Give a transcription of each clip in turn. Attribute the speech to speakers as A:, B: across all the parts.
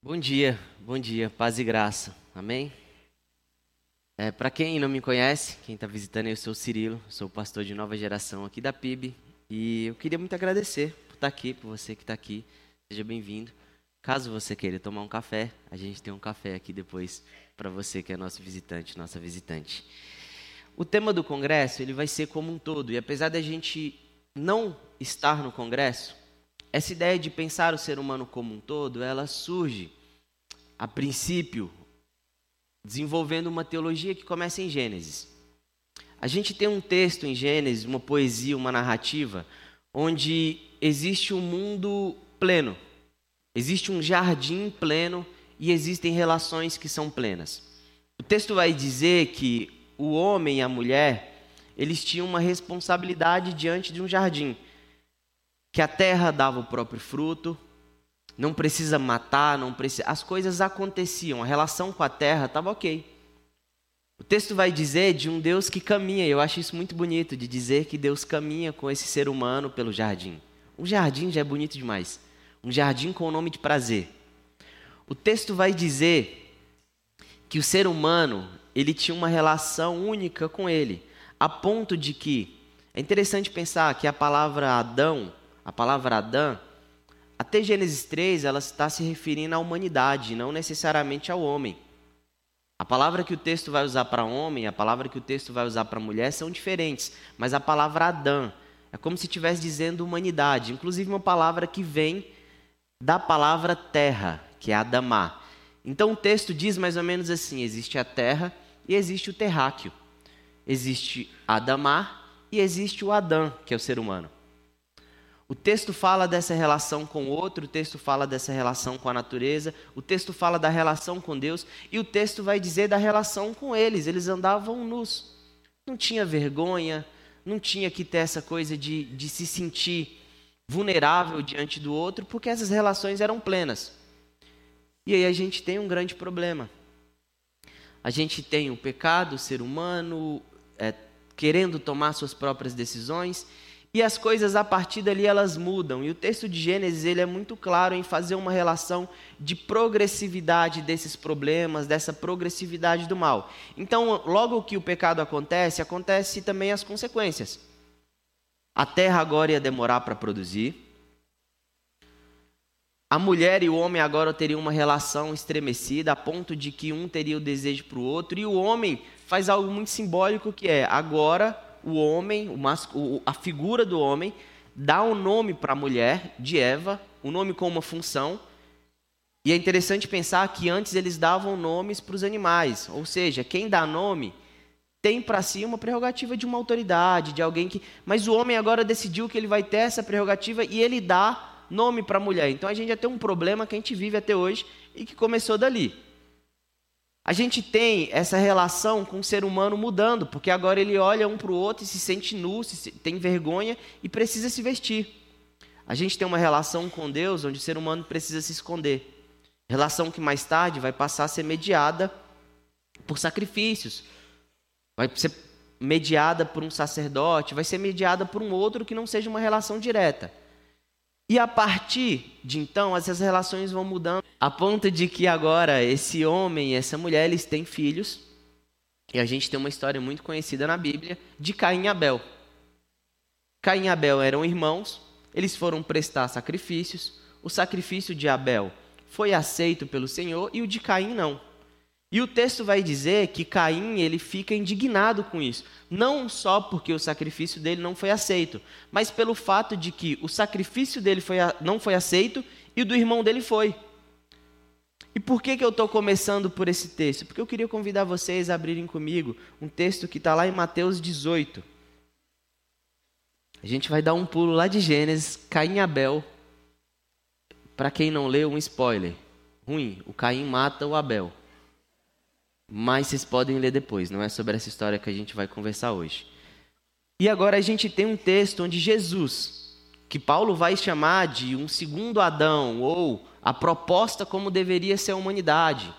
A: Bom dia, bom dia, paz e graça, amém? É, Para quem não me conhece, quem está visitando, eu sou o Cirilo, sou pastor de nova geração aqui da PIB e eu queria muito agradecer por estar aqui, por você que está aqui, seja bem-vindo. Caso você queira tomar um café, a gente tem um café aqui depois para você que é nosso visitante, nossa visitante. O tema do congresso ele vai ser como um todo e apesar da gente não estar no congresso, essa ideia de pensar o ser humano como um todo, ela surge a princípio desenvolvendo uma teologia que começa em Gênesis. A gente tem um texto em Gênesis, uma poesia, uma narrativa, onde existe um mundo pleno. Existe um jardim pleno e existem relações que são plenas. O texto vai dizer que o homem e a mulher, eles tinham uma responsabilidade diante de um jardim. Que a terra dava o próprio fruto, não precisa matar, não precisa. As coisas aconteciam, a relação com a terra estava ok. O texto vai dizer de um Deus que caminha, eu acho isso muito bonito, de dizer que Deus caminha com esse ser humano pelo jardim. Um jardim já é bonito demais. Um jardim com o nome de prazer. O texto vai dizer que o ser humano, ele tinha uma relação única com ele, a ponto de que é interessante pensar que a palavra Adão, a palavra Adão, até Gênesis 3, ela está se referindo à humanidade, não necessariamente ao homem. A palavra que o texto vai usar para homem, a palavra que o texto vai usar para mulher são diferentes, mas a palavra Adão é como se estivesse dizendo humanidade, inclusive uma palavra que vem da palavra terra, que é Adamá. Então o texto diz mais ou menos assim: existe a terra e existe o terráqueo. Existe Adamá e existe o Adão, que é o ser humano. O texto fala dessa relação com o outro, o texto fala dessa relação com a natureza, o texto fala da relação com Deus e o texto vai dizer da relação com eles. Eles andavam nus. Não tinha vergonha, não tinha que ter essa coisa de, de se sentir vulnerável diante do outro, porque essas relações eram plenas. E aí a gente tem um grande problema. A gente tem o pecado, o ser humano é, querendo tomar suas próprias decisões e as coisas a partir dali elas mudam. E o texto de Gênesis ele é muito claro em fazer uma relação de progressividade desses problemas, dessa progressividade do mal. Então, logo que o pecado acontece, acontece também as consequências. A terra agora ia demorar para produzir. A mulher e o homem agora teriam uma relação estremecida, a ponto de que um teria o desejo para o outro, e o homem faz algo muito simbólico que é agora o homem, o a figura do homem, dá um nome para a mulher, de Eva, um nome com uma função. E é interessante pensar que antes eles davam nomes para os animais, ou seja, quem dá nome tem para si uma prerrogativa de uma autoridade, de alguém que. Mas o homem agora decidiu que ele vai ter essa prerrogativa e ele dá nome para a mulher. Então a gente já tem um problema que a gente vive até hoje e que começou dali. A gente tem essa relação com o ser humano mudando, porque agora ele olha um para o outro e se sente nu, se, tem vergonha e precisa se vestir. A gente tem uma relação com Deus onde o ser humano precisa se esconder. Relação que mais tarde vai passar a ser mediada por sacrifícios, vai ser mediada por um sacerdote, vai ser mediada por um outro que não seja uma relação direta. E a partir de então, essas relações vão mudando, a ponto de que agora esse homem e essa mulher, eles têm filhos. E a gente tem uma história muito conhecida na Bíblia de Caim e Abel. Caim e Abel eram irmãos, eles foram prestar sacrifícios. O sacrifício de Abel foi aceito pelo Senhor e o de Caim não. E o texto vai dizer que Caim ele fica indignado com isso, não só porque o sacrifício dele não foi aceito, mas pelo fato de que o sacrifício dele foi, não foi aceito e o do irmão dele foi. E por que, que eu estou começando por esse texto? Porque eu queria convidar vocês a abrirem comigo um texto que está lá em Mateus 18. A gente vai dar um pulo lá de Gênesis, Caim e Abel. Para quem não leu, um spoiler. Ruim, o Caim mata o Abel mas vocês podem ler depois, não é sobre essa história que a gente vai conversar hoje. E agora a gente tem um texto onde Jesus, que Paulo vai chamar de um segundo Adão, ou a proposta como deveria ser a humanidade.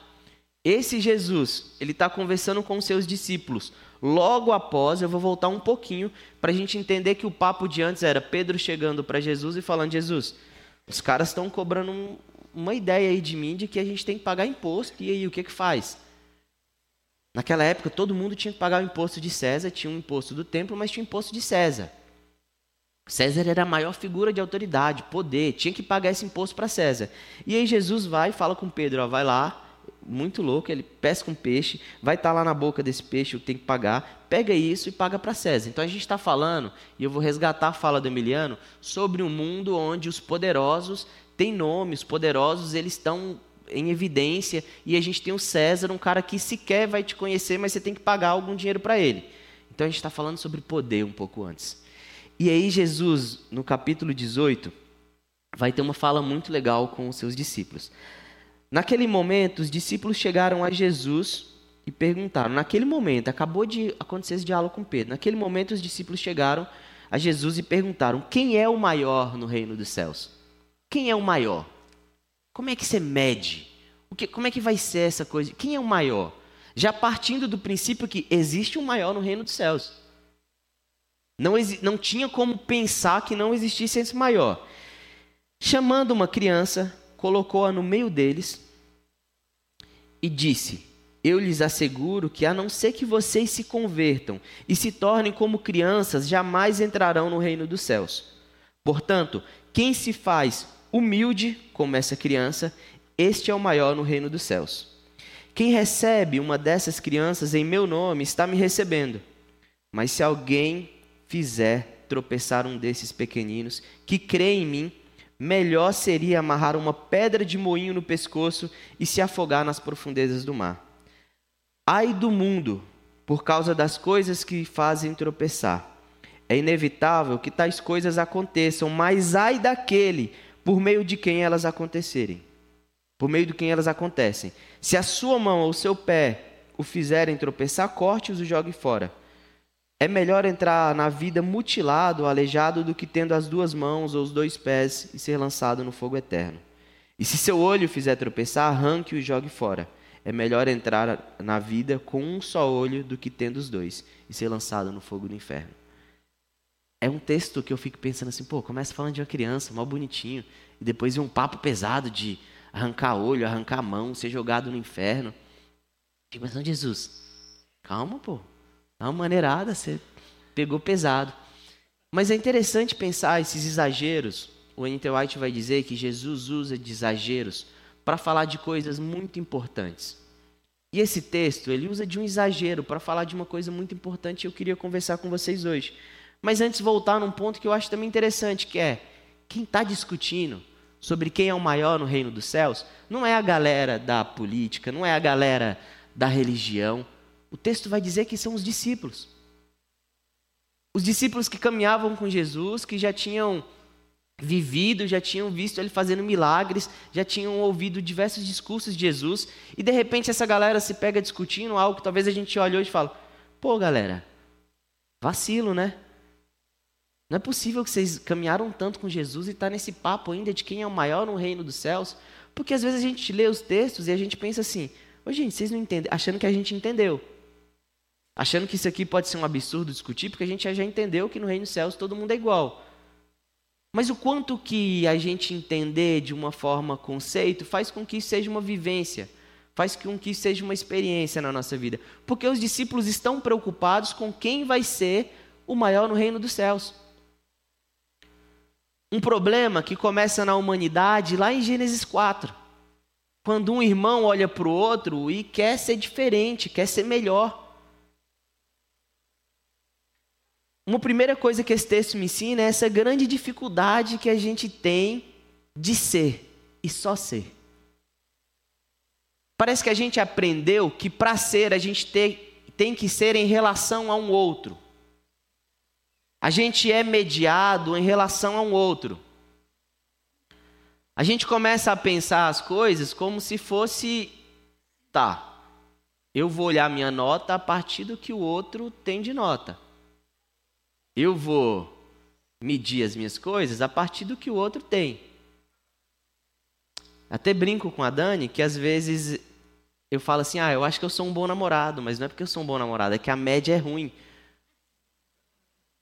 A: Esse Jesus, ele está conversando com seus discípulos. Logo após, eu vou voltar um pouquinho para a gente entender que o papo de antes era Pedro chegando para Jesus e falando: Jesus, os caras estão cobrando um, uma ideia aí de mim de que a gente tem que pagar imposto. E aí, o que que faz? Naquela época, todo mundo tinha que pagar o imposto de César, tinha um imposto do templo, mas tinha o imposto de César. César era a maior figura de autoridade, poder, tinha que pagar esse imposto para César. E aí Jesus vai e fala com Pedro, ó, vai lá, muito louco, ele pesca um peixe, vai estar tá lá na boca desse peixe, tem que pagar, pega isso e paga para César. Então a gente está falando, e eu vou resgatar a fala do Emiliano, sobre um mundo onde os poderosos têm nome, os poderosos eles estão em evidência, e a gente tem o César, um cara que sequer vai te conhecer, mas você tem que pagar algum dinheiro para ele. Então a gente está falando sobre poder um pouco antes. E aí, Jesus, no capítulo 18, vai ter uma fala muito legal com os seus discípulos. Naquele momento, os discípulos chegaram a Jesus e perguntaram. Naquele momento, acabou de acontecer esse diálogo com Pedro. Naquele momento, os discípulos chegaram a Jesus e perguntaram: Quem é o maior no reino dos céus? Quem é o maior? Como é que você mede? Que, como é que vai ser essa coisa? Quem é o maior? Já partindo do princípio que existe um maior no reino dos céus. Não, não tinha como pensar que não existisse esse maior. Chamando uma criança, colocou-a no meio deles e disse: Eu lhes asseguro que, a não ser que vocês se convertam e se tornem como crianças, jamais entrarão no reino dos céus. Portanto, quem se faz humilde, como essa criança, este é o maior no reino dos céus. Quem recebe uma dessas crianças em meu nome está me recebendo. Mas se alguém fizer tropeçar um desses pequeninos que crê em mim, melhor seria amarrar uma pedra de moinho no pescoço e se afogar nas profundezas do mar. Ai do mundo, por causa das coisas que fazem tropeçar. É inevitável que tais coisas aconteçam, mas ai daquele por meio de quem elas acontecerem. Por meio de quem elas acontecem. Se a sua mão ou seu pé o fizerem tropeçar, corte-os e jogue fora. É melhor entrar na vida mutilado, aleijado, do que tendo as duas mãos ou os dois pés e ser lançado no fogo eterno. E se seu olho fizer tropeçar, arranque-o e jogue fora. É melhor entrar na vida com um só olho do que tendo os dois e ser lançado no fogo do inferno. É um texto que eu fico pensando assim, pô, começa falando de uma criança, mal bonitinho, e depois vem um papo pesado de arrancar olho, arrancar mão, ser jogado no inferno. Fico pensando, Jesus, calma, pô. Dá uma maneirada, você pegou pesado. Mas é interessante pensar esses exageros. O Enter White vai dizer que Jesus usa de exageros para falar de coisas muito importantes. E esse texto, ele usa de um exagero para falar de uma coisa muito importante e eu queria conversar com vocês hoje. Mas antes voltar num ponto que eu acho também interessante, que é quem está discutindo sobre quem é o maior no reino dos céus, não é a galera da política, não é a galera da religião, o texto vai dizer que são os discípulos. Os discípulos que caminhavam com Jesus, que já tinham vivido, já tinham visto ele fazendo milagres, já tinham ouvido diversos discursos de Jesus, e de repente essa galera se pega discutindo algo que talvez a gente olhe hoje e fala: pô, galera, vacilo, né? Não é possível que vocês caminharam tanto com Jesus e está nesse papo ainda de quem é o maior no reino dos céus, porque às vezes a gente lê os textos e a gente pensa assim: ô gente, vocês não entendem, achando que a gente entendeu achando que isso aqui pode ser um absurdo discutir, porque a gente já entendeu que no reino dos céus todo mundo é igual. Mas o quanto que a gente entender de uma forma conceito faz com que isso seja uma vivência, faz com que isso seja uma experiência na nossa vida. Porque os discípulos estão preocupados com quem vai ser o maior no reino dos céus. Um problema que começa na humanidade lá em Gênesis 4. Quando um irmão olha para o outro e quer ser diferente, quer ser melhor. Uma primeira coisa que esse texto me ensina é essa grande dificuldade que a gente tem de ser e só ser. Parece que a gente aprendeu que para ser a gente tem, tem que ser em relação a um outro. A gente é mediado em relação a um outro. A gente começa a pensar as coisas como se fosse, tá, eu vou olhar minha nota a partir do que o outro tem de nota. Eu vou medir as minhas coisas a partir do que o outro tem. Até brinco com a Dani que às vezes eu falo assim: ah, eu acho que eu sou um bom namorado, mas não é porque eu sou um bom namorado, é que a média é ruim.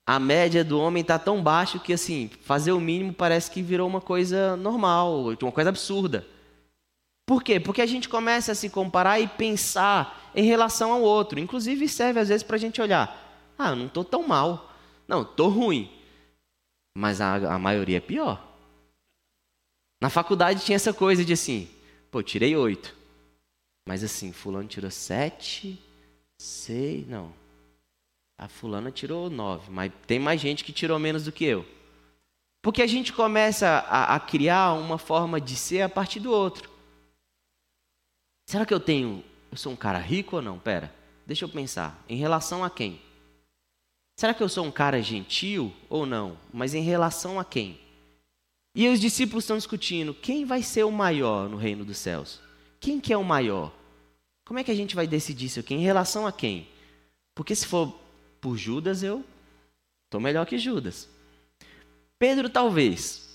A: A média do homem está tão baixo que assim, fazer o mínimo parece que virou uma coisa normal, uma coisa absurda. Por quê? Porque a gente começa a se comparar e pensar em relação ao outro. Inclusive serve às vezes para a gente olhar. Ah, eu não estou tão mal. Não, estou ruim. Mas a, a maioria é pior. Na faculdade tinha essa coisa de assim, pô, tirei oito. Mas assim, fulano tirou sete, seis, não. A fulana tirou nove, mas tem mais gente que tirou menos do que eu. Porque a gente começa a, a criar uma forma de ser a partir do outro. Será que eu tenho, eu sou um cara rico ou não? Pera, deixa eu pensar. Em relação a quem? Será que eu sou um cara gentil ou não? Mas em relação a quem? E os discípulos estão discutindo quem vai ser o maior no reino dos céus. Quem que é o maior? Como é que a gente vai decidir isso aqui? Em relação a quem? Porque se for por Judas, eu estou melhor que Judas. Pedro, talvez.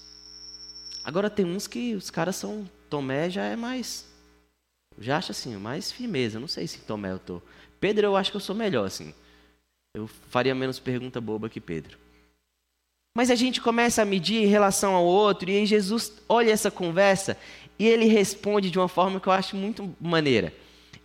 A: Agora tem uns que os caras são. Tomé já é mais. Já acho assim, mais firmeza. Não sei se Tomé eu tô. Pedro, eu acho que eu sou melhor, assim. Eu faria menos pergunta boba que Pedro. Mas a gente começa a medir em relação ao outro, e aí Jesus olha essa conversa e ele responde de uma forma que eu acho muito maneira.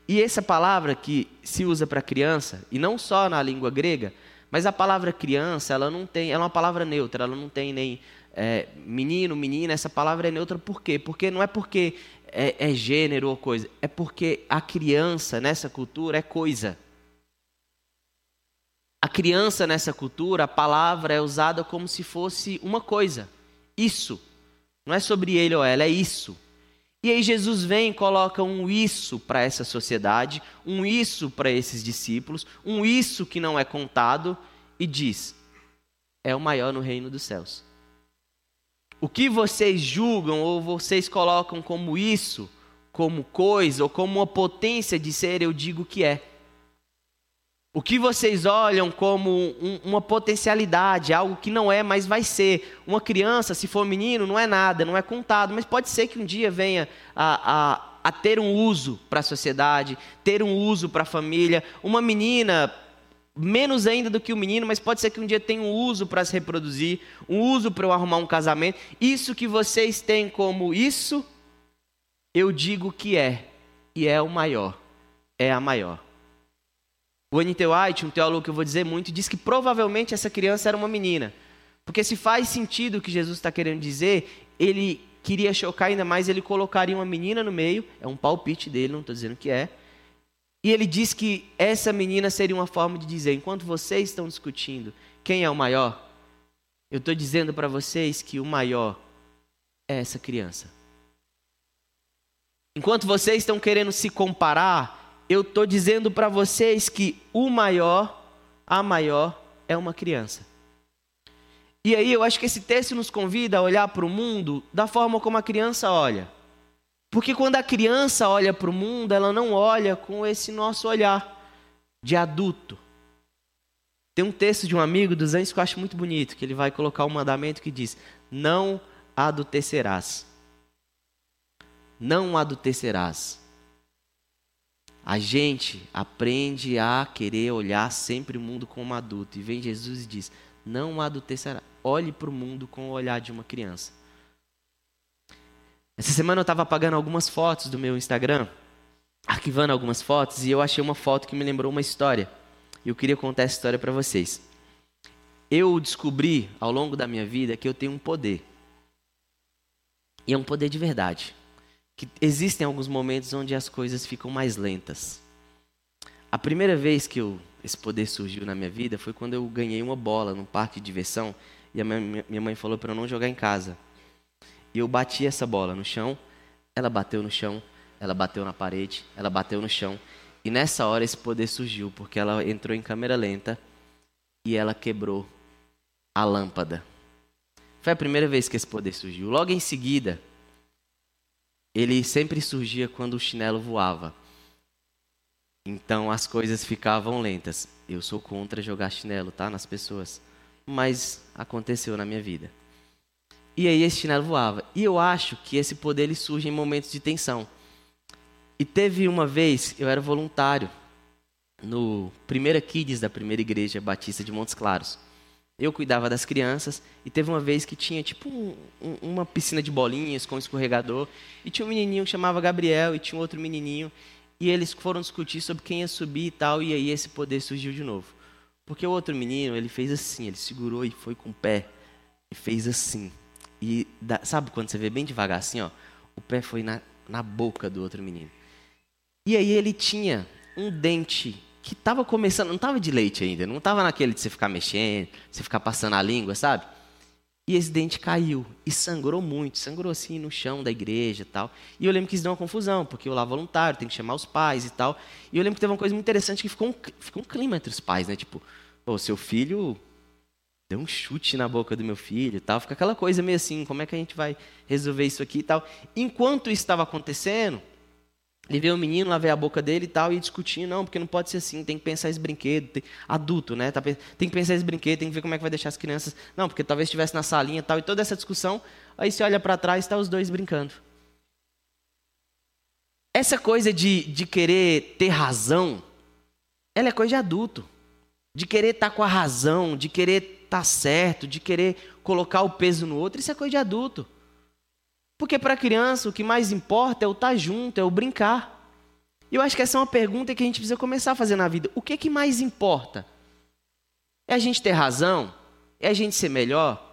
A: E essa palavra que se usa para criança, e não só na língua grega, mas a palavra criança, ela não tem, ela é uma palavra neutra, ela não tem nem é, menino, menina, essa palavra é neutra por quê? Porque não é porque é, é gênero ou coisa, é porque a criança nessa cultura é coisa. A criança nessa cultura, a palavra é usada como se fosse uma coisa. Isso. Não é sobre ele ou ela, é isso. E aí Jesus vem e coloca um isso para essa sociedade, um isso para esses discípulos, um isso que não é contado e diz: é o maior no reino dos céus. O que vocês julgam ou vocês colocam como isso, como coisa ou como uma potência de ser, eu digo que é. O que vocês olham como um, uma potencialidade, algo que não é, mas vai ser. Uma criança, se for menino, não é nada, não é contado, mas pode ser que um dia venha a, a, a ter um uso para a sociedade, ter um uso para a família. Uma menina, menos ainda do que o um menino, mas pode ser que um dia tenha um uso para se reproduzir, um uso para eu arrumar um casamento. Isso que vocês têm como isso, eu digo que é, e é o maior, é a maior. O N.T. White, um teólogo que eu vou dizer muito, diz que provavelmente essa criança era uma menina. Porque se faz sentido o que Jesus está querendo dizer, ele queria chocar ainda mais, ele colocaria uma menina no meio, é um palpite dele, não estou dizendo que é. E ele diz que essa menina seria uma forma de dizer: enquanto vocês estão discutindo quem é o maior, eu estou dizendo para vocês que o maior é essa criança. Enquanto vocês estão querendo se comparar, eu estou dizendo para vocês que o maior, a maior, é uma criança. E aí eu acho que esse texto nos convida a olhar para o mundo da forma como a criança olha. Porque quando a criança olha para o mundo, ela não olha com esse nosso olhar de adulto. Tem um texto de um amigo dos anos que eu acho muito bonito, que ele vai colocar um mandamento que diz: Não adultecerás. Não adultecerás. A gente aprende a querer olhar sempre o mundo como adulto. E vem Jesus e diz: Não adultecerá. Olhe para o mundo com o olhar de uma criança. Essa semana eu estava apagando algumas fotos do meu Instagram, arquivando algumas fotos, e eu achei uma foto que me lembrou uma história. E eu queria contar essa história para vocês. Eu descobri ao longo da minha vida que eu tenho um poder. E é um poder de verdade que existem alguns momentos onde as coisas ficam mais lentas. A primeira vez que eu, esse poder surgiu na minha vida foi quando eu ganhei uma bola num parque de diversão e a minha, minha mãe falou para eu não jogar em casa. E eu bati essa bola no chão, ela bateu no chão, ela bateu na parede, ela bateu no chão. E nessa hora esse poder surgiu, porque ela entrou em câmera lenta e ela quebrou a lâmpada. Foi a primeira vez que esse poder surgiu. Logo em seguida, ele sempre surgia quando o chinelo voava. Então as coisas ficavam lentas. Eu sou contra jogar chinelo, tá, nas pessoas, mas aconteceu na minha vida. E aí esse chinelo voava. E eu acho que esse poder ele surge em momentos de tensão. E teve uma vez, eu era voluntário no primeira Kids da primeira igreja batista de Montes Claros. Eu cuidava das crianças e teve uma vez que tinha tipo um, um, uma piscina de bolinhas com um escorregador e tinha um menininho que chamava Gabriel e tinha um outro menininho e eles foram discutir sobre quem ia subir e tal e aí esse poder surgiu de novo. Porque o outro menino, ele fez assim, ele segurou e foi com o pé e fez assim. E sabe quando você vê bem devagar assim, ó, o pé foi na, na boca do outro menino. E aí ele tinha um dente que estava começando, não estava de leite ainda, não estava naquele de você ficar mexendo, você ficar passando a língua, sabe? E esse dente caiu e sangrou muito, sangrou assim no chão da igreja e tal. E eu lembro que isso deu uma confusão, porque eu lá voluntário, tem que chamar os pais e tal. E eu lembro que teve uma coisa muito interessante que ficou um, ficou um clima entre os pais, né? Tipo, o seu filho deu um chute na boca do meu filho e tal. Fica aquela coisa meio assim, como é que a gente vai resolver isso aqui e tal. Enquanto isso estava acontecendo, ele veio o menino, lavei a boca dele e tal, e discutindo, não, porque não pode ser assim, tem que pensar esse brinquedo, tem, adulto, né? Tá, tem que pensar esse brinquedo, tem que ver como é que vai deixar as crianças. Não, porque talvez estivesse na salinha e tal, e toda essa discussão, aí você olha para trás, está os dois brincando. Essa coisa de, de querer ter razão, ela é coisa de adulto. De querer estar tá com a razão, de querer estar tá certo, de querer colocar o peso no outro, isso é coisa de adulto. Porque para a criança o que mais importa é o estar tá junto, é o brincar. E eu acho que essa é uma pergunta que a gente precisa começar a fazer na vida. O que, é que mais importa? É a gente ter razão? É a gente ser melhor?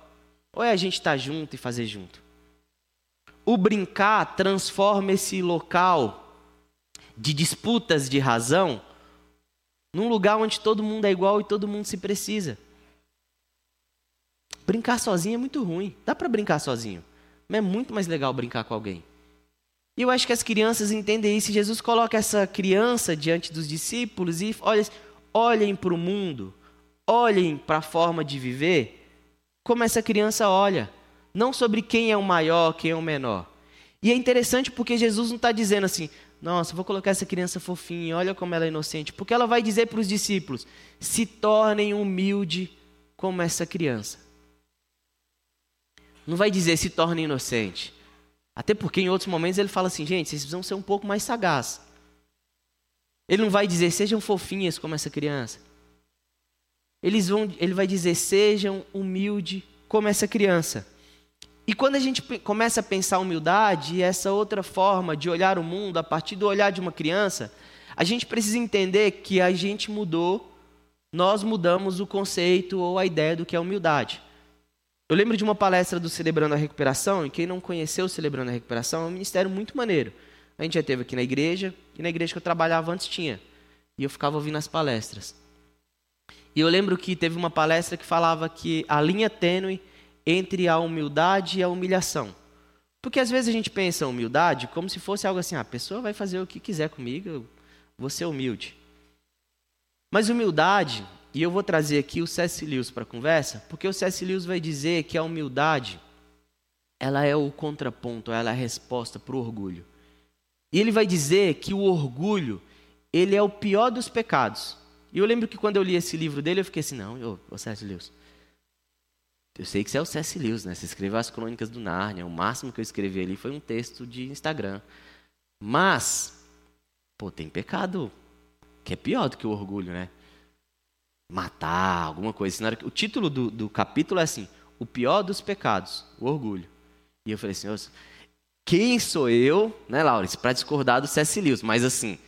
A: Ou é a gente estar tá junto e fazer junto? O brincar transforma esse local de disputas de razão num lugar onde todo mundo é igual e todo mundo se precisa. Brincar sozinho é muito ruim. Dá para brincar sozinho. Mas é muito mais legal brincar com alguém. E eu acho que as crianças entendem isso. Jesus coloca essa criança diante dos discípulos e olha, olhem para o mundo, olhem para a forma de viver, como essa criança olha. Não sobre quem é o maior, quem é o menor. E é interessante porque Jesus não está dizendo assim, nossa, vou colocar essa criança fofinha, olha como ela é inocente. Porque ela vai dizer para os discípulos: se tornem humilde como essa criança. Não vai dizer se torne inocente. Até porque em outros momentos ele fala assim, gente, vocês precisam ser um pouco mais sagazes. Ele não vai dizer sejam fofinhas como essa criança. Eles vão, ele vai dizer sejam humildes como essa criança. E quando a gente começa a pensar humildade e essa outra forma de olhar o mundo a partir do olhar de uma criança, a gente precisa entender que a gente mudou, nós mudamos o conceito ou a ideia do que é humildade. Eu lembro de uma palestra do Celebrando a Recuperação, e quem não conheceu o Celebrando a Recuperação é um ministério muito maneiro. A gente já teve aqui na igreja, e na igreja que eu trabalhava antes tinha. E eu ficava ouvindo as palestras. E eu lembro que teve uma palestra que falava que a linha tênue entre a humildade e a humilhação. Porque às vezes a gente pensa humildade como se fosse algo assim, ah, a pessoa vai fazer o que quiser comigo, eu vou ser humilde. Mas humildade e eu vou trazer aqui o C.S. Lewis para a conversa, porque o C.S. Lewis vai dizer que a humildade, ela é o contraponto, ela é a resposta para o orgulho. E ele vai dizer que o orgulho, ele é o pior dos pecados. E eu lembro que quando eu li esse livro dele, eu fiquei assim, não, ô, ô C.S. Lewis, eu sei que você é o C.S. Lewis, né? Você escreveu as crônicas do Nárnia, o máximo que eu escrevi ali foi um texto de Instagram. Mas, pô, tem pecado que é pior do que o orgulho, né? Matar, alguma coisa. O título do, do capítulo é assim: O pior dos pecados, o orgulho. E eu falei assim: quem sou eu, né, Laurence, para discordar do C.S. Lewis? Mas assim,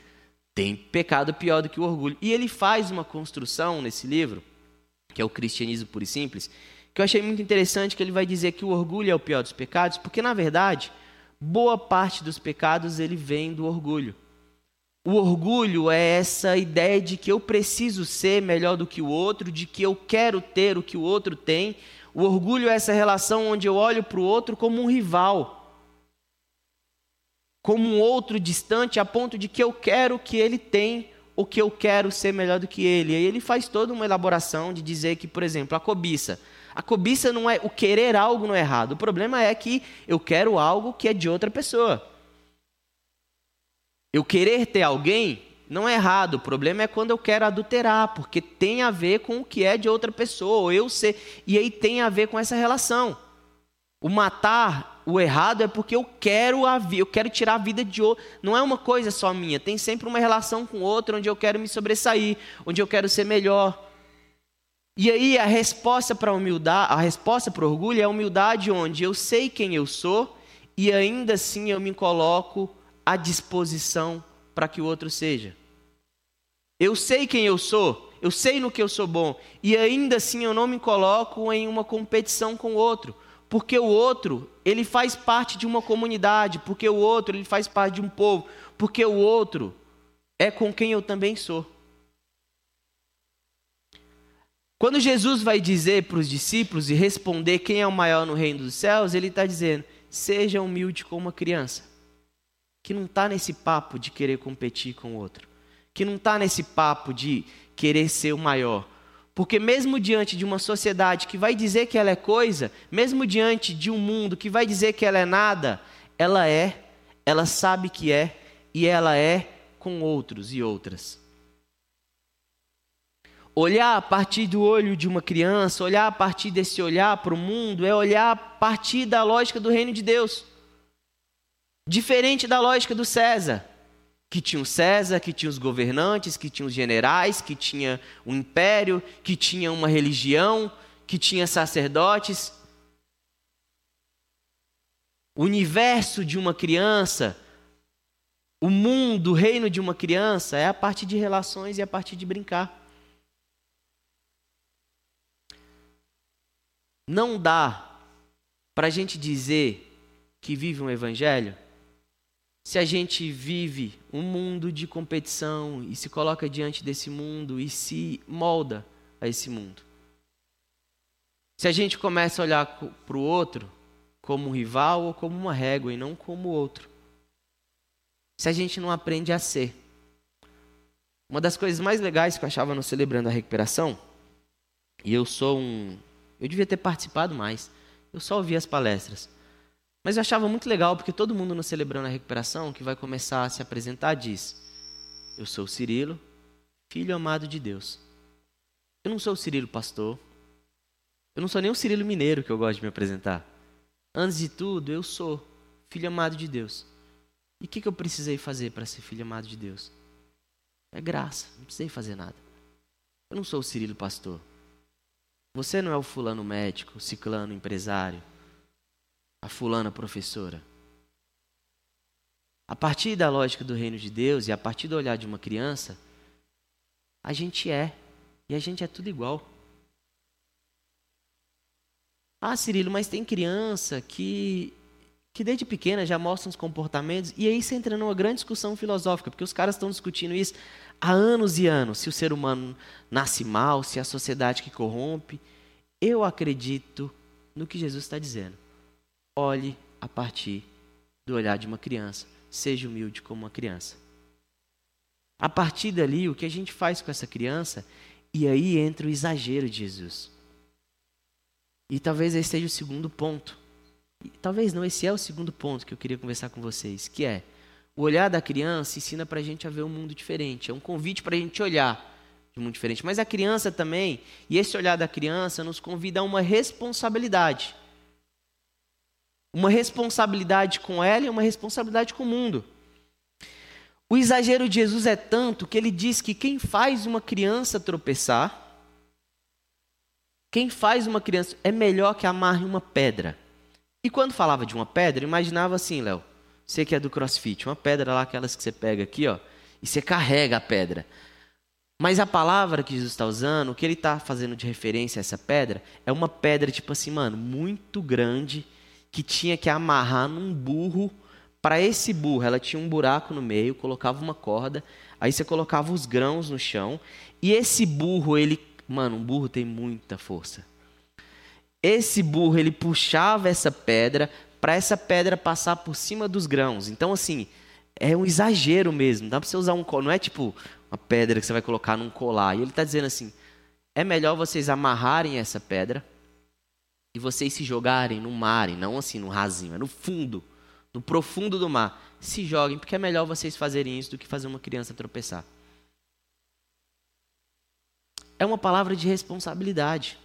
A: tem pecado pior do que o orgulho. E ele faz uma construção nesse livro, que é o Cristianismo Puro e Simples, que eu achei muito interessante, que ele vai dizer que o orgulho é o pior dos pecados, porque na verdade, boa parte dos pecados ele vem do orgulho. O orgulho é essa ideia de que eu preciso ser melhor do que o outro, de que eu quero ter o que o outro tem. O orgulho é essa relação onde eu olho para o outro como um rival, como um outro distante, a ponto de que eu quero que ele tem o que eu quero ser melhor do que ele. E ele faz toda uma elaboração de dizer que, por exemplo, a cobiça. A cobiça não é o querer algo não é errado. O problema é que eu quero algo que é de outra pessoa. Eu querer ter alguém não é errado, o problema é quando eu quero adulterar, porque tem a ver com o que é de outra pessoa, eu ser, e aí tem a ver com essa relação. O matar, o errado é porque eu quero a vida, eu quero tirar a vida de outro. Não é uma coisa só minha, tem sempre uma relação com outro onde eu quero me sobressair, onde eu quero ser melhor. E aí a resposta para humildade, a resposta para orgulho é a humildade onde eu sei quem eu sou e ainda assim eu me coloco à disposição para que o outro seja. Eu sei quem eu sou, eu sei no que eu sou bom e ainda assim eu não me coloco em uma competição com o outro, porque o outro, ele faz parte de uma comunidade, porque o outro, ele faz parte de um povo, porque o outro é com quem eu também sou. Quando Jesus vai dizer para os discípulos e responder quem é o maior no reino dos céus, ele está dizendo: seja humilde como uma criança, que não está nesse papo de querer competir com o outro, que não está nesse papo de querer ser o maior. Porque, mesmo diante de uma sociedade que vai dizer que ela é coisa, mesmo diante de um mundo que vai dizer que ela é nada, ela é, ela sabe que é e ela é com outros e outras. Olhar a partir do olho de uma criança, olhar a partir desse olhar para o mundo, é olhar a partir da lógica do reino de Deus. Diferente da lógica do César, que tinha o César, que tinha os governantes, que tinha os generais, que tinha o um império, que tinha uma religião, que tinha sacerdotes. O universo de uma criança, o mundo, o reino de uma criança é a partir de relações e a partir de brincar. Não dá para a gente dizer que vive um evangelho se a gente vive um mundo de competição e se coloca diante desse mundo e se molda a esse mundo. Se a gente começa a olhar para o outro como um rival ou como uma régua e não como outro. Se a gente não aprende a ser. Uma das coisas mais legais que eu achava no Celebrando a Recuperação, e eu sou um eu devia ter participado mais. Eu só ouvi as palestras. Mas eu achava muito legal, porque todo mundo no Celebrando a Recuperação, que vai começar a se apresentar, diz: Eu sou o Cirilo, filho amado de Deus. Eu não sou o Cirilo pastor. Eu não sou nem o Cirilo mineiro que eu gosto de me apresentar. Antes de tudo, eu sou filho amado de Deus. E o que, que eu precisei fazer para ser filho amado de Deus? É graça, não precisei fazer nada. Eu não sou o Cirilo pastor. Você não é o fulano médico, o ciclano empresário, a fulana professora. A partir da lógica do reino de Deus e a partir do olhar de uma criança, a gente é. E a gente é tudo igual. Ah, Cirilo, mas tem criança que, que desde pequena já mostra uns comportamentos. E aí você entra numa grande discussão filosófica, porque os caras estão discutindo isso há anos e anos se o ser humano nasce mal, se é a sociedade que corrompe. Eu acredito no que Jesus está dizendo. Olhe a partir do olhar de uma criança. Seja humilde como uma criança. A partir dali, o que a gente faz com essa criança? E aí entra o exagero de Jesus. E talvez esse seja o segundo ponto. E, talvez não, esse é o segundo ponto que eu queria conversar com vocês, que é o olhar da criança ensina para a gente a ver um mundo diferente. É um convite para a gente olhar de um mundo diferente. Mas a criança também, e esse olhar da criança nos convida a uma responsabilidade. Uma responsabilidade com ela e uma responsabilidade com o mundo. O exagero de Jesus é tanto que ele diz que quem faz uma criança tropeçar, quem faz uma criança é melhor que amarre uma pedra. E quando falava de uma pedra, imaginava assim, Léo, você que é do crossfit, uma pedra lá, aquelas que você pega aqui, ó, e você carrega a pedra. Mas a palavra que Jesus está usando, o que ele está fazendo de referência a essa pedra, é uma pedra, tipo assim, mano, muito grande, que tinha que amarrar num burro. Para esse burro, ela tinha um buraco no meio, colocava uma corda, aí você colocava os grãos no chão, e esse burro, ele. Mano, um burro tem muita força. Esse burro, ele puxava essa pedra, para essa pedra passar por cima dos grãos. Então, assim, é um exagero mesmo. Dá para você usar um não é tipo uma pedra que você vai colocar num colar. E ele está dizendo assim: é melhor vocês amarrarem essa pedra e vocês se jogarem no mar, e não assim no rasinho, é no fundo, no profundo do mar. Se joguem, porque é melhor vocês fazerem isso do que fazer uma criança tropeçar. É uma palavra de responsabilidade.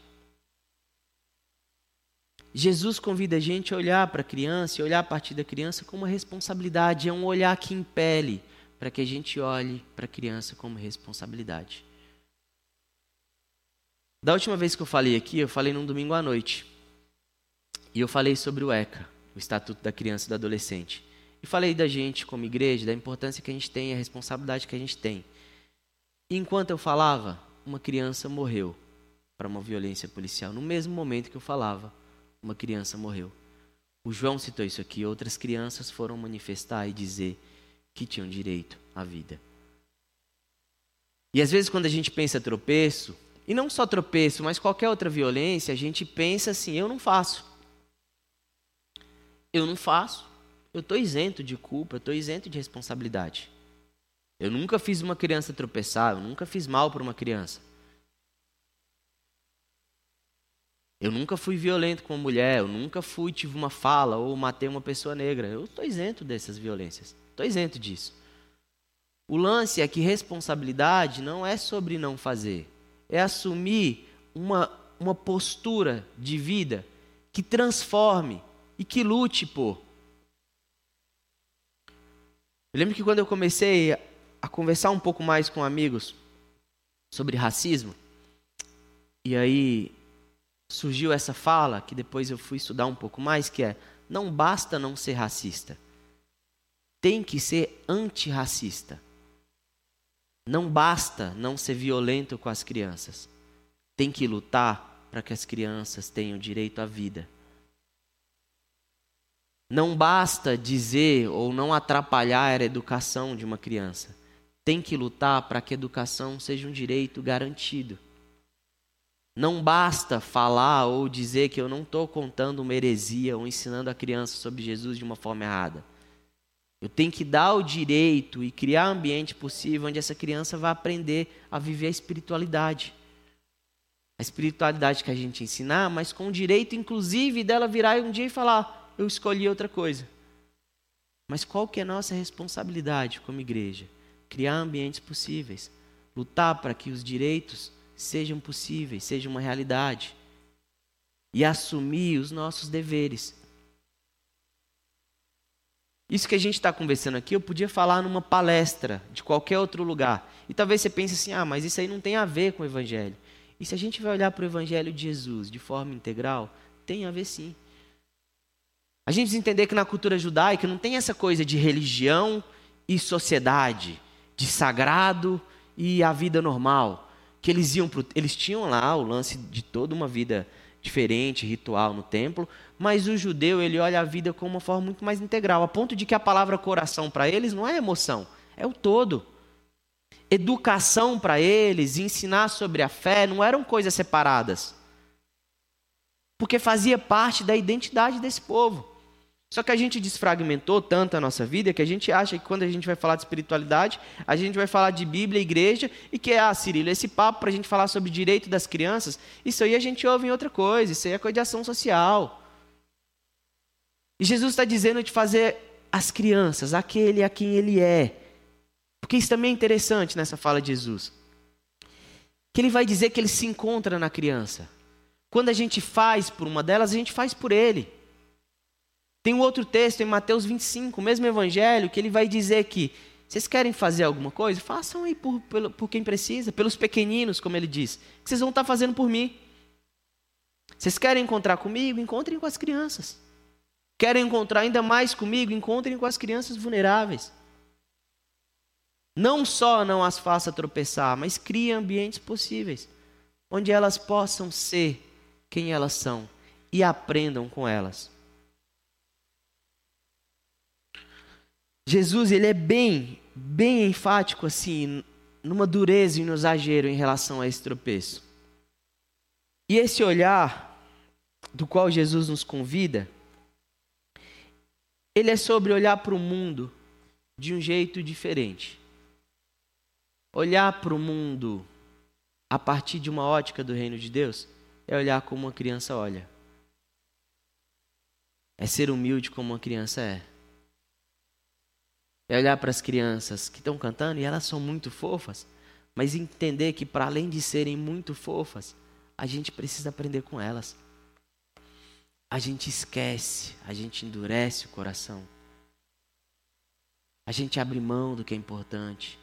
A: Jesus convida a gente a olhar para a criança e olhar a partir da criança como uma responsabilidade, é um olhar que impele para que a gente olhe para a criança como responsabilidade. Da última vez que eu falei aqui, eu falei num domingo à noite. E eu falei sobre o ECA, o Estatuto da Criança e do Adolescente. E falei da gente como igreja, da importância que a gente tem, a responsabilidade que a gente tem. E enquanto eu falava, uma criança morreu para uma violência policial. No mesmo momento que eu falava, uma criança morreu. O João citou isso aqui. Outras crianças foram manifestar e dizer que tinham direito à vida. E às vezes, quando a gente pensa tropeço, e não só tropeço, mas qualquer outra violência, a gente pensa assim: eu não faço. Eu não faço. Eu estou isento de culpa, eu estou isento de responsabilidade. Eu nunca fiz uma criança tropeçar, eu nunca fiz mal para uma criança. Eu nunca fui violento com uma mulher, eu nunca fui, tive uma fala ou matei uma pessoa negra. Eu estou isento dessas violências. Estou isento disso. O lance é que responsabilidade não é sobre não fazer, é assumir uma, uma postura de vida que transforme e que lute por. Eu lembro que quando eu comecei a conversar um pouco mais com amigos sobre racismo, e aí surgiu essa fala, que depois eu fui estudar um pouco mais, que é: não basta não ser racista, tem que ser antirracista. Não basta não ser violento com as crianças, tem que lutar para que as crianças tenham direito à vida. Não basta dizer ou não atrapalhar a educação de uma criança. Tem que lutar para que a educação seja um direito garantido. Não basta falar ou dizer que eu não estou contando uma heresia ou ensinando a criança sobre Jesus de uma forma errada. Eu tenho que dar o direito e criar ambiente possível onde essa criança vai aprender a viver a espiritualidade. A espiritualidade que a gente ensinar, mas com o direito, inclusive, dela virar um dia e falar: eu escolhi outra coisa. Mas qual que é a nossa responsabilidade como igreja? Criar ambientes possíveis, lutar para que os direitos sejam possíveis, sejam uma realidade. E assumir os nossos deveres. Isso que a gente está conversando aqui, eu podia falar numa palestra de qualquer outro lugar. E talvez você pense assim: ah, mas isso aí não tem a ver com o Evangelho. E se a gente vai olhar para o Evangelho de Jesus de forma integral, tem a ver sim. A gente precisa entender que na cultura judaica não tem essa coisa de religião e sociedade, de sagrado e a vida normal que eles iam pro, eles tinham lá o lance de toda uma vida diferente, ritual no templo, mas o judeu ele olha a vida como uma forma muito mais integral, a ponto de que a palavra coração para eles não é emoção, é o todo. Educação para eles, ensinar sobre a fé, não eram coisas separadas. Porque fazia parte da identidade desse povo. Só que a gente desfragmentou tanto a nossa vida que a gente acha que quando a gente vai falar de espiritualidade, a gente vai falar de Bíblia, igreja, e que, ah, Cirilo, esse papo para a gente falar sobre direito das crianças, isso aí a gente ouve em outra coisa, isso aí é coisa de ação social. E Jesus está dizendo de fazer as crianças, aquele a quem ele é. Porque isso também é interessante nessa fala de Jesus. Que ele vai dizer que ele se encontra na criança. Quando a gente faz por uma delas, a gente faz por ele. Tem um outro texto em Mateus 25, o mesmo evangelho, que ele vai dizer que vocês querem fazer alguma coisa? Façam aí por, por, por quem precisa, pelos pequeninos, como ele diz, que vocês vão estar fazendo por mim. Vocês querem encontrar comigo? Encontrem com as crianças. Querem encontrar ainda mais comigo? Encontrem com as crianças vulneráveis. Não só não as faça tropeçar, mas crie ambientes possíveis, onde elas possam ser quem elas são e aprendam com elas. Jesus ele é bem, bem enfático assim, numa dureza e no exagero em relação a esse tropeço. E esse olhar do qual Jesus nos convida, ele é sobre olhar para o mundo de um jeito diferente. Olhar para o mundo a partir de uma ótica do reino de Deus é olhar como uma criança olha. É ser humilde como uma criança é é olhar para as crianças que estão cantando e elas são muito fofas, mas entender que para além de serem muito fofas, a gente precisa aprender com elas. A gente esquece, a gente endurece o coração. A gente abre mão do que é importante.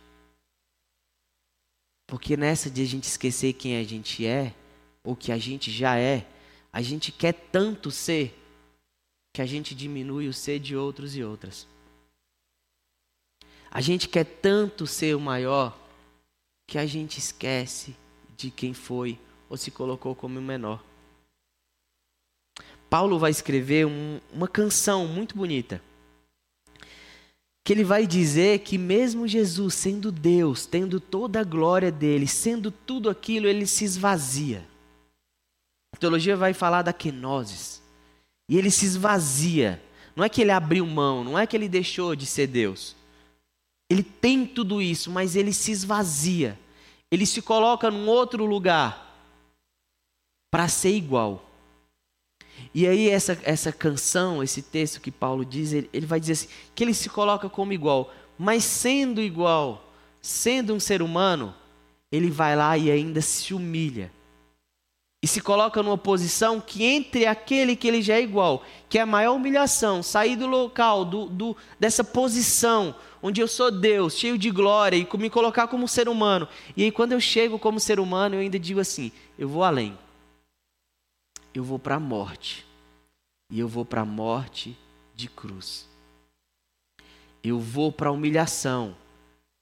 A: Porque nessa de a gente esquecer quem a gente é, ou que a gente já é, a gente quer tanto ser que a gente diminui o ser de outros e outras. A gente quer tanto ser o maior que a gente esquece de quem foi ou se colocou como o menor. Paulo vai escrever um, uma canção muito bonita. Que ele vai dizer que, mesmo Jesus sendo Deus, tendo toda a glória dele, sendo tudo aquilo, ele se esvazia. A teologia vai falar da kenosis. E ele se esvazia. Não é que ele abriu mão, não é que ele deixou de ser Deus. Ele tem tudo isso, mas ele se esvazia. Ele se coloca num outro lugar para ser igual. E aí essa, essa canção, esse texto que Paulo diz, ele, ele vai dizer assim, que ele se coloca como igual, mas sendo igual, sendo um ser humano, ele vai lá e ainda se humilha. E se coloca numa posição que entre aquele que ele já é igual, que é a maior humilhação, sair do local, do, do, dessa posição onde eu sou Deus, cheio de glória, e me colocar como ser humano. E aí quando eu chego como ser humano, eu ainda digo assim, eu vou além eu vou para a morte. E eu vou para a morte de cruz. Eu vou para a humilhação.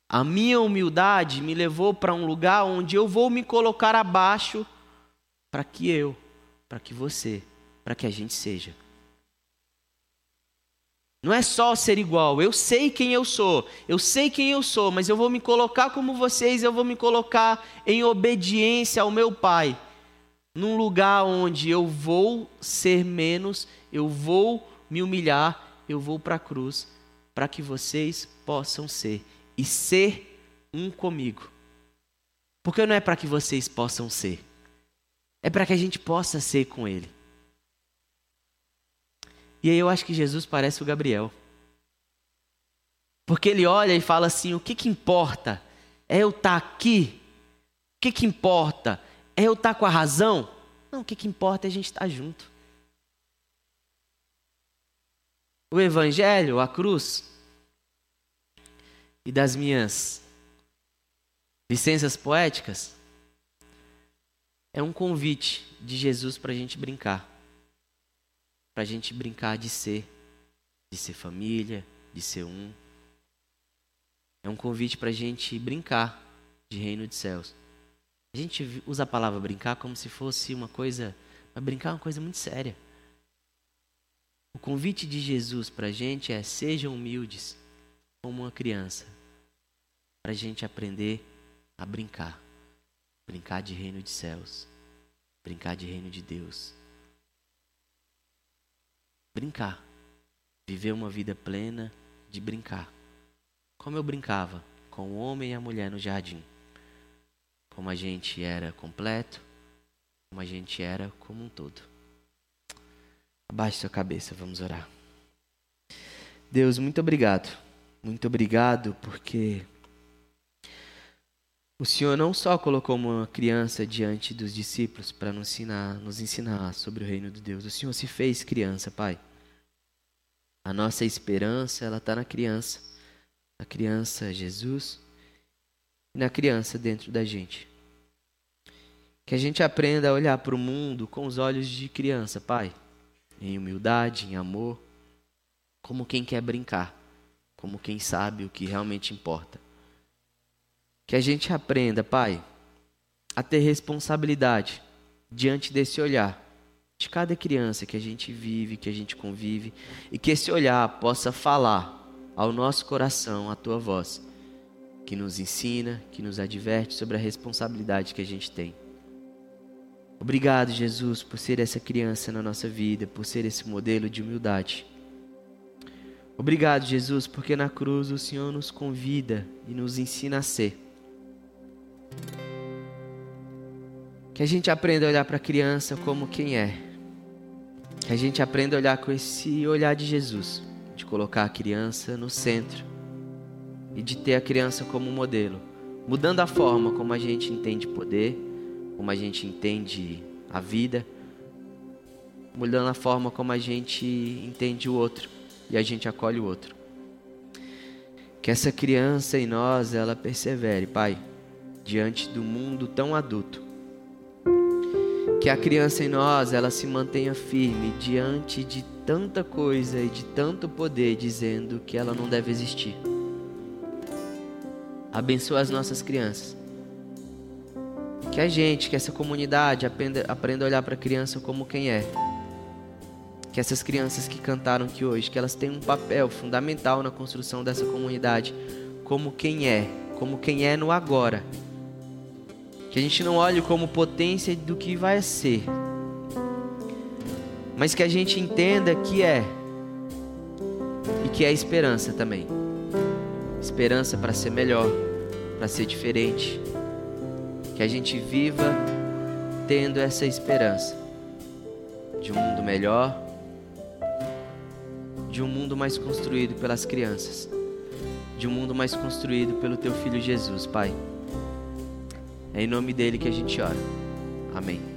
A: A minha humildade me levou para um lugar onde eu vou me colocar abaixo para que eu, para que você, para que a gente seja. Não é só ser igual, eu sei quem eu sou, eu sei quem eu sou, mas eu vou me colocar como vocês, eu vou me colocar em obediência ao meu Pai. Num lugar onde eu vou ser menos, eu vou me humilhar, eu vou para a cruz, para que vocês possam ser e ser um comigo. Porque não é para que vocês possam ser, é para que a gente possa ser com Ele. E aí eu acho que Jesus parece o Gabriel. Porque ele olha e fala assim: o que, que importa? É eu estar tá aqui? O que, que importa? É eu estar tá com a razão? Não, o que, que importa é a gente estar tá junto. O Evangelho, a cruz, e das minhas licenças poéticas, é um convite de Jesus para a gente brincar. Para a gente brincar de ser, de ser família, de ser um. É um convite para a gente brincar de reino de céus. A gente usa a palavra brincar como se fosse uma coisa. Mas brincar é uma coisa muito séria. O convite de Jesus para a gente é: sejam humildes como uma criança. Para a gente aprender a brincar. Brincar de reino de céus. Brincar de reino de Deus. Brincar. Viver uma vida plena de brincar. Como eu brincava com o homem e a mulher no jardim como a gente era completo, como a gente era como um todo. Abaixe sua cabeça, vamos orar. Deus, muito obrigado. Muito obrigado porque o Senhor não só colocou uma criança diante dos discípulos para nos ensinar, nos ensinar sobre o reino de Deus. O Senhor se fez criança, Pai. A nossa esperança, ela está na criança. Na criança Jesus e na criança dentro da gente. Que a gente aprenda a olhar para o mundo com os olhos de criança, Pai, em humildade, em amor, como quem quer brincar, como quem sabe o que realmente importa. Que a gente aprenda, Pai, a ter responsabilidade diante desse olhar de cada criança que a gente vive, que a gente convive, e que esse olhar possa falar ao nosso coração a tua voz que nos ensina, que nos adverte sobre a responsabilidade que a gente tem. Obrigado, Jesus, por ser essa criança na nossa vida, por ser esse modelo de humildade. Obrigado, Jesus, porque na cruz o Senhor nos convida e nos ensina a ser. Que a gente aprenda a olhar para a criança como quem é. Que a gente aprenda a olhar com esse olhar de Jesus, de colocar a criança no centro e de ter a criança como modelo, mudando a forma como a gente entende poder, como a gente entende a vida, mudando a forma como a gente entende o outro e a gente acolhe o outro. Que essa criança em nós, ela persevere, Pai, diante do mundo tão adulto. Que a criança em nós, ela se mantenha firme diante de tanta coisa e de tanto poder, dizendo que ela não deve existir. Abençoa as nossas crianças. Que a gente, que essa comunidade aprenda, aprenda a olhar para a criança como quem é. Que essas crianças que cantaram aqui hoje, que elas tenham um papel fundamental na construção dessa comunidade, como quem é, como quem é no agora. Que a gente não olhe como potência do que vai ser, mas que a gente entenda que é e que é esperança também. Esperança para ser melhor, para ser diferente. Que a gente viva tendo essa esperança de um mundo melhor, de um mundo mais construído pelas crianças, de um mundo mais construído pelo teu filho Jesus, Pai. É em nome dele que a gente ora. Amém.